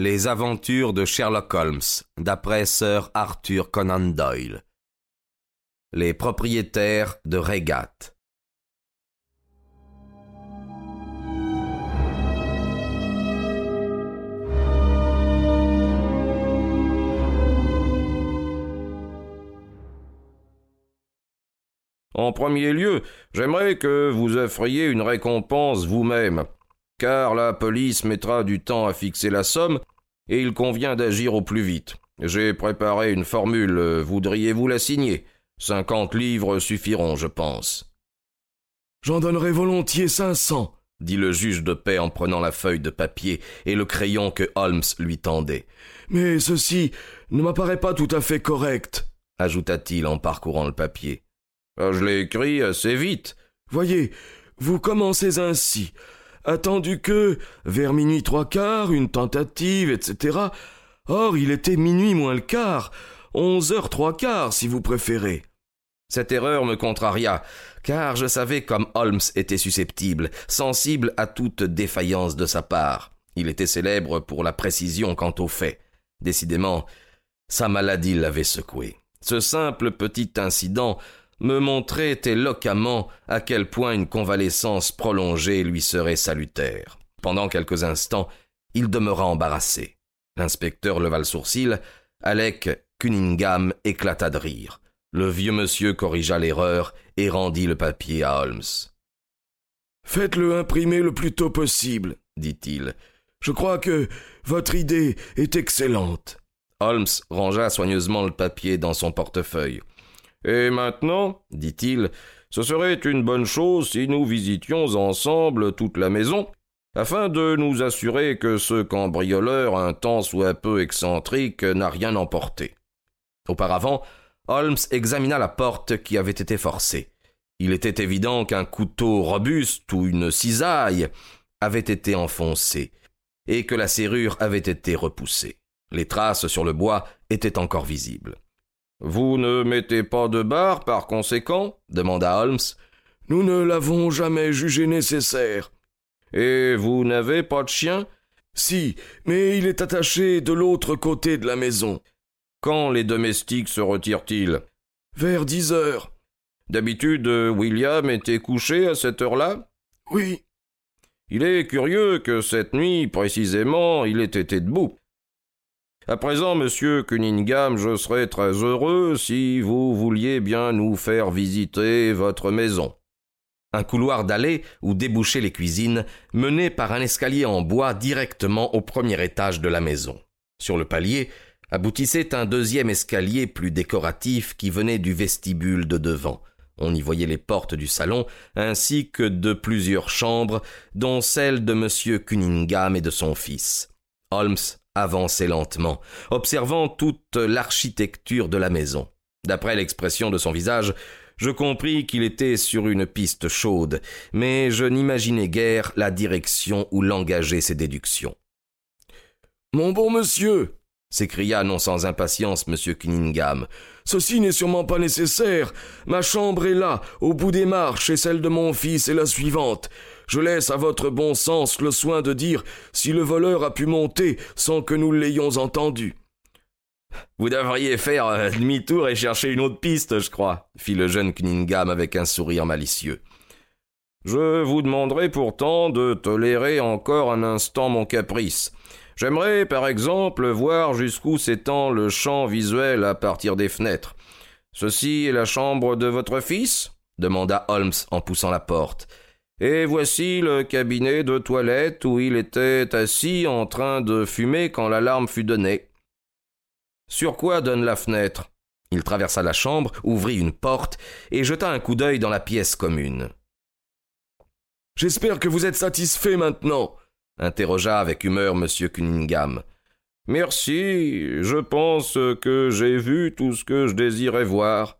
Les aventures de Sherlock Holmes, d'après Sir Arthur Conan Doyle. Les propriétaires de Regat. En premier lieu, j'aimerais que vous offriez une récompense vous-même, car la police mettra du temps à fixer la somme, et il convient d'agir au plus vite. J'ai préparé une formule, voudriez-vous la signer? Cinquante livres suffiront, je pense. J'en donnerai volontiers cinq cents, dit le juge de paix en prenant la feuille de papier et le crayon que Holmes lui tendait. Mais ceci ne m'apparaît pas tout à fait correct, ajouta-t-il en parcourant le papier. Ah, je l'ai écrit assez vite. Voyez, vous commencez ainsi. Attendu que, vers minuit trois quarts, une tentative, etc. Or, il était minuit moins le quart, onze heures trois quarts, si vous préférez. Cette erreur me contraria, car je savais comme Holmes était susceptible, sensible à toute défaillance de sa part. Il était célèbre pour la précision quant aux faits. Décidément, sa maladie l'avait secoué. Ce simple petit incident me montrait éloquemment à quel point une convalescence prolongée lui serait salutaire. Pendant quelques instants, il demeura embarrassé. L'inspecteur leva le sourcil, Alec Cunningham éclata de rire. Le vieux monsieur corrigea l'erreur et rendit le papier à Holmes. Faites-le imprimer le plus tôt possible, dit-il. Je crois que votre idée est excellente. Holmes rangea soigneusement le papier dans son portefeuille. Et maintenant, dit-il, ce serait une bonne chose si nous visitions ensemble toute la maison, afin de nous assurer que ce cambrioleur, un tant soit peu excentrique, n'a rien emporté. Auparavant, Holmes examina la porte qui avait été forcée. Il était évident qu'un couteau robuste ou une cisaille avait été enfoncé, et que la serrure avait été repoussée. Les traces sur le bois étaient encore visibles. Vous ne mettez pas de barre par conséquent demanda Holmes. Nous ne l'avons jamais jugé nécessaire. Et vous n'avez pas de chien? Si, mais il est attaché de l'autre côté de la maison. Quand les domestiques se retirent-ils? Vers dix heures. D'habitude, William était couché à cette heure-là? Oui. Il est curieux que cette nuit, précisément, il ait été debout. À présent, monsieur Cunningham, je serais très heureux si vous vouliez bien nous faire visiter votre maison. Un couloir d'allée où débouchaient les cuisines menait par un escalier en bois directement au premier étage de la maison. Sur le palier aboutissait un deuxième escalier plus décoratif qui venait du vestibule de devant. On y voyait les portes du salon ainsi que de plusieurs chambres, dont celle de M. Cunningham et de son fils. Holmes avançait lentement, observant toute l'architecture de la maison. D'après l'expression de son visage, je compris qu'il était sur une piste chaude, mais je n'imaginais guère la direction où l'engageaient ses déductions. Mon bon monsieur, s'écria non sans impatience M. Cunningham. Ceci n'est sûrement pas nécessaire. Ma chambre est là, au bout des marches, et celle de mon fils est la suivante. Je laisse à votre bon sens le soin de dire si le voleur a pu monter sans que nous l'ayons entendu. Vous devriez faire euh, demi-tour et chercher une autre piste, je crois, fit le jeune Cunningham avec un sourire malicieux. Je vous demanderai pourtant de tolérer encore un instant mon caprice. J'aimerais, par exemple, voir jusqu'où s'étend le champ visuel à partir des fenêtres. Ceci est la chambre de votre fils? demanda Holmes en poussant la porte. Et voici le cabinet de toilette où il était assis en train de fumer quand l'alarme fut donnée. Sur quoi donne la fenêtre? Il traversa la chambre, ouvrit une porte et jeta un coup d'œil dans la pièce commune. J'espère que vous êtes satisfait maintenant, interrogea avec humeur M. Cunningham. Merci, je pense que j'ai vu tout ce que je désirais voir.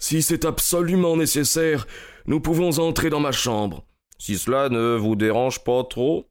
Si c'est absolument nécessaire, nous pouvons entrer dans ma chambre. Si cela ne vous dérange pas trop.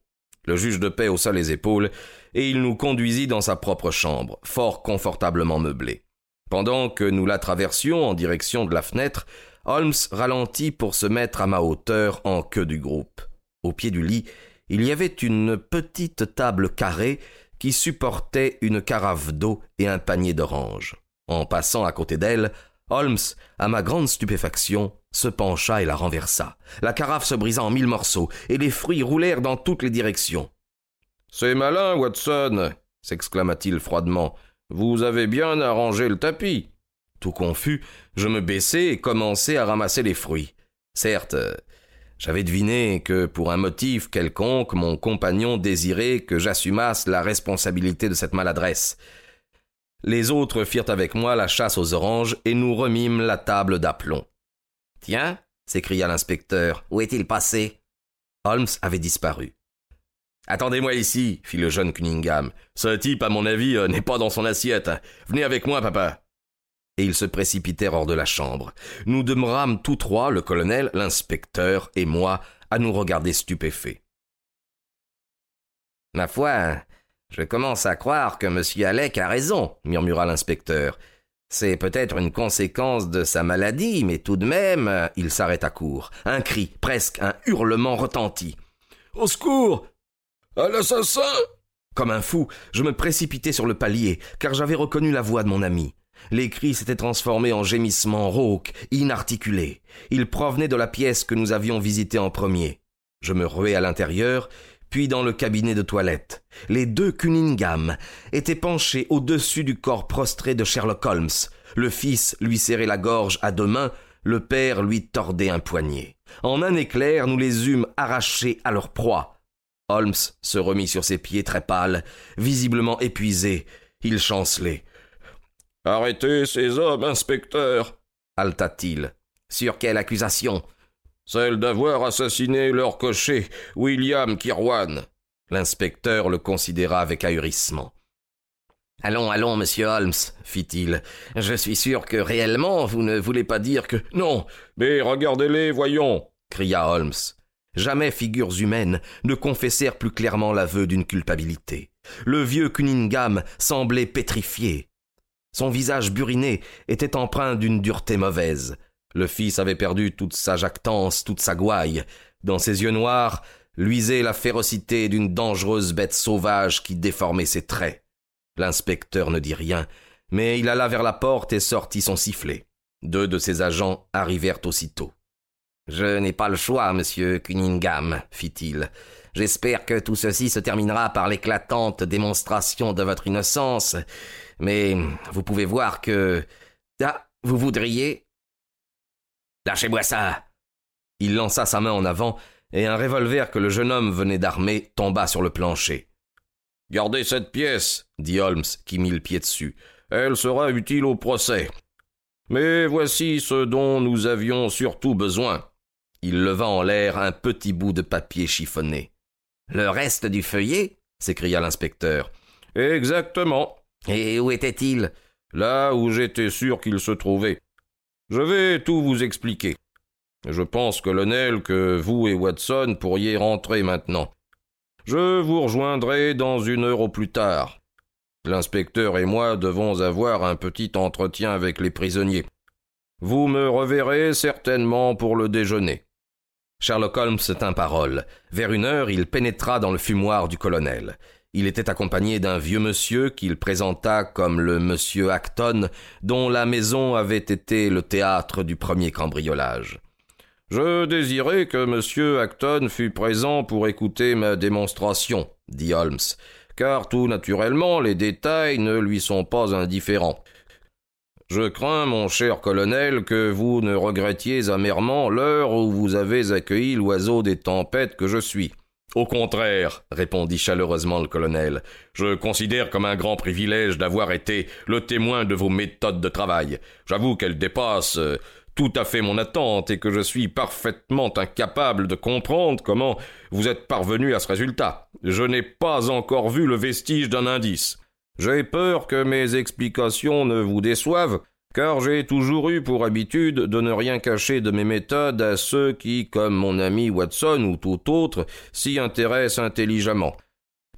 Le juge de paix haussa les épaules, et il nous conduisit dans sa propre chambre, fort confortablement meublée. Pendant que nous la traversions en direction de la fenêtre, Holmes ralentit pour se mettre à ma hauteur en queue du groupe. Au pied du lit, il y avait une petite table carrée qui supportait une carafe d'eau et un panier d'oranges. En passant à côté d'elle, Holmes, à ma grande stupéfaction, se pencha et la renversa. La carafe se brisa en mille morceaux, et les fruits roulèrent dans toutes les directions. C'est malin, Watson, s'exclama-t-il froidement. Vous avez bien arrangé le tapis. Tout confus, je me baissai et commençai à ramasser les fruits. Certes, j'avais deviné que, pour un motif quelconque, mon compagnon désirait que j'assumasse la responsabilité de cette maladresse. Les autres firent avec moi la chasse aux oranges et nous remîmes la table d'aplomb. Tiens, s'écria l'inspecteur, où est-il passé? Holmes avait disparu. Attendez-moi ici, fit le jeune Cunningham. Ce type, à mon avis, euh, n'est pas dans son assiette. Venez avec moi, papa. Et ils se précipitèrent hors de la chambre. Nous demeurâmes tous trois, le colonel, l'inspecteur et moi, à nous regarder stupéfaits. Ma foi, je commence à croire que M. Alec a raison, murmura l'inspecteur. C'est peut-être une conséquence de sa maladie, mais tout de même. Il s'arrêta court. Un cri, presque un hurlement retentit. Au secours À l'assassin Comme un fou, je me précipitai sur le palier, car j'avais reconnu la voix de mon ami. Les cris s'étaient transformés en gémissements rauques, inarticulés. Ils provenaient de la pièce que nous avions visitée en premier. Je me ruai à l'intérieur puis dans le cabinet de toilette. Les deux Cunningham étaient penchés au-dessus du corps prostré de Sherlock Holmes. Le fils lui serrait la gorge à deux mains, le père lui tordait un poignet. En un éclair, nous les eûmes arrachés à leur proie. Holmes se remit sur ses pieds très pâle, visiblement épuisé. Il chancelait. Arrêtez ces hommes, inspecteur halta-t-il. Sur quelle accusation? Celle d'avoir assassiné leur cocher, William Kirwan. L'inspecteur le considéra avec ahurissement. Allons, allons, monsieur Holmes, fit-il. Je suis sûr que réellement vous ne voulez pas dire que. Non. Mais regardez-les, voyons. cria Holmes. Jamais figures humaines ne confessèrent plus clairement l'aveu d'une culpabilité. Le vieux Cunningham semblait pétrifié. Son visage buriné était empreint d'une dureté mauvaise. Le fils avait perdu toute sa jactance, toute sa gouaille. Dans ses yeux noirs luisait la férocité d'une dangereuse bête sauvage qui déformait ses traits. L'inspecteur ne dit rien, mais il alla vers la porte et sortit son sifflet. Deux de ses agents arrivèrent aussitôt. Je n'ai pas le choix, monsieur Cunningham, fit-il. J'espère que tout ceci se terminera par l'éclatante démonstration de votre innocence, mais vous pouvez voir que. Ah, vous voudriez Lâchez-moi ça Il lança sa main en avant, et un revolver que le jeune homme venait d'armer tomba sur le plancher. Gardez cette pièce, dit Holmes, qui mit le pied dessus. Elle sera utile au procès. Mais voici ce dont nous avions surtout besoin. Il leva en l'air un petit bout de papier chiffonné. Le reste du feuillet? s'écria l'inspecteur. Exactement. Et où était-il? Là où j'étais sûr qu'il se trouvait. Je vais tout vous expliquer. Je pense, colonel, que vous et Watson pourriez rentrer maintenant. Je vous rejoindrai dans une heure au plus tard. L'inspecteur et moi devons avoir un petit entretien avec les prisonniers. Vous me reverrez certainement pour le déjeuner. Sherlock Holmes tint parole. Vers une heure, il pénétra dans le fumoir du colonel. Il était accompagné d'un vieux monsieur qu'il présenta comme le monsieur Acton, dont la maison avait été le théâtre du premier cambriolage. Je désirais que monsieur Acton fût présent pour écouter ma démonstration, dit Holmes, car tout naturellement les détails ne lui sont pas indifférents. Je crains, mon cher colonel, que vous ne regrettiez amèrement l'heure où vous avez accueilli l'oiseau des tempêtes que je suis. Au contraire, répondit chaleureusement le colonel, je considère comme un grand privilège d'avoir été le témoin de vos méthodes de travail. J'avoue qu'elles dépassent euh, tout à fait mon attente et que je suis parfaitement incapable de comprendre comment vous êtes parvenu à ce résultat. Je n'ai pas encore vu le vestige d'un indice. J'ai peur que mes explications ne vous déçoivent, car j'ai toujours eu pour habitude de ne rien cacher de mes méthodes à ceux qui, comme mon ami Watson ou tout autre, s'y intéressent intelligemment.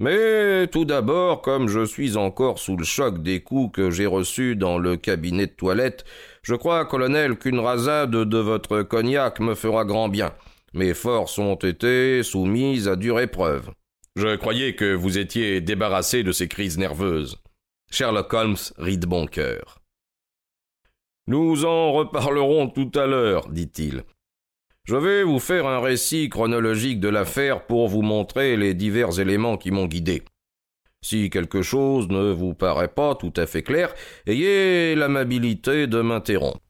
Mais tout d'abord, comme je suis encore sous le choc des coups que j'ai reçus dans le cabinet de toilette, je crois, colonel, qu'une rasade de votre cognac me fera grand bien. Mes forces ont été soumises à dure épreuve. Je croyais que vous étiez débarrassé de ces crises nerveuses. Sherlock Holmes rit de bon cœur. Nous en reparlerons tout à l'heure, dit-il. Je vais vous faire un récit chronologique de l'affaire pour vous montrer les divers éléments qui m'ont guidé. Si quelque chose ne vous paraît pas tout à fait clair, ayez l'amabilité de m'interrompre.